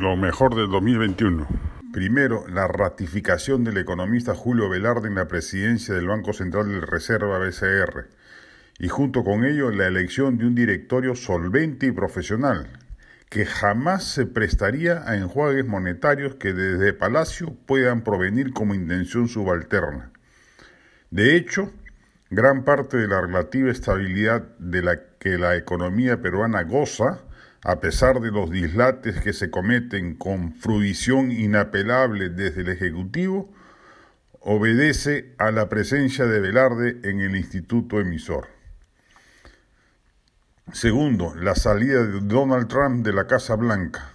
lo mejor del 2021. Primero, la ratificación del economista Julio Velarde en la presidencia del Banco Central de Reserva BCR y junto con ello la elección de un directorio solvente y profesional que jamás se prestaría a enjuagues monetarios que desde Palacio puedan provenir como intención subalterna. De hecho, gran parte de la relativa estabilidad de la que la economía peruana goza a pesar de los dislates que se cometen con fruición inapelable desde el Ejecutivo, obedece a la presencia de Velarde en el instituto emisor. Segundo, la salida de Donald Trump de la Casa Blanca.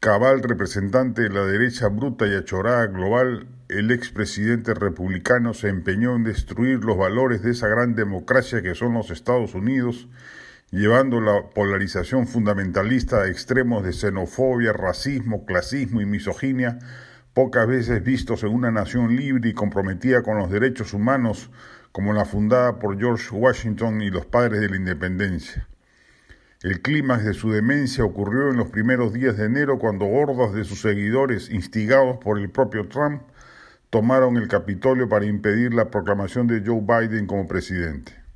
Cabal representante de la derecha bruta y achorada global, el expresidente republicano se empeñó en destruir los valores de esa gran democracia que son los Estados Unidos llevando la polarización fundamentalista a extremos de xenofobia, racismo, clasismo y misoginia, pocas veces vistos en una nación libre y comprometida con los derechos humanos como la fundada por George Washington y los padres de la independencia. El clímax de su demencia ocurrió en los primeros días de enero cuando hordas de sus seguidores, instigados por el propio Trump, tomaron el Capitolio para impedir la proclamación de Joe Biden como presidente.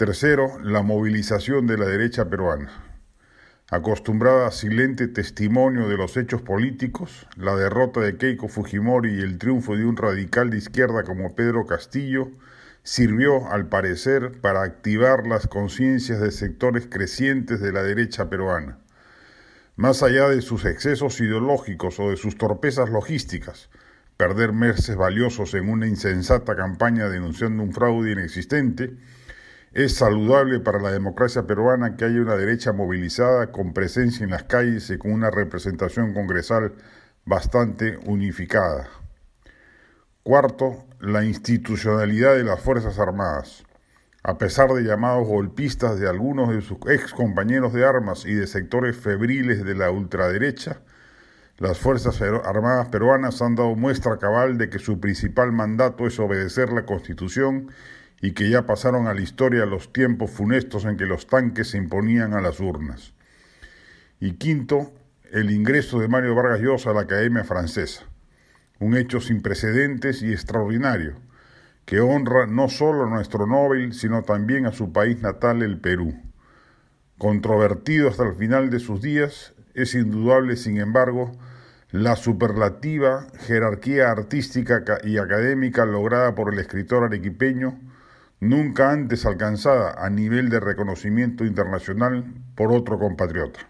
Tercero, la movilización de la derecha peruana. Acostumbrada a silente testimonio de los hechos políticos, la derrota de Keiko Fujimori y el triunfo de un radical de izquierda como Pedro Castillo sirvió, al parecer, para activar las conciencias de sectores crecientes de la derecha peruana. Más allá de sus excesos ideológicos o de sus torpezas logísticas, perder meses valiosos en una insensata campaña denunciando un fraude inexistente, es saludable para la democracia peruana que haya una derecha movilizada con presencia en las calles y con una representación congresal bastante unificada. Cuarto, la institucionalidad de las Fuerzas Armadas. A pesar de llamados golpistas de algunos de sus ex compañeros de armas y de sectores febriles de la ultraderecha, las Fuerzas Armadas peruanas han dado muestra cabal de que su principal mandato es obedecer la Constitución y que ya pasaron a la historia los tiempos funestos en que los tanques se imponían a las urnas. Y quinto, el ingreso de Mario Vargas Llosa a la Academia Francesa, un hecho sin precedentes y extraordinario, que honra no solo a nuestro Nobel, sino también a su país natal, el Perú. Controvertido hasta el final de sus días, es indudable, sin embargo, la superlativa jerarquía artística y académica lograda por el escritor arequipeño, nunca antes alcanzada a nivel de reconocimiento internacional por otro compatriota.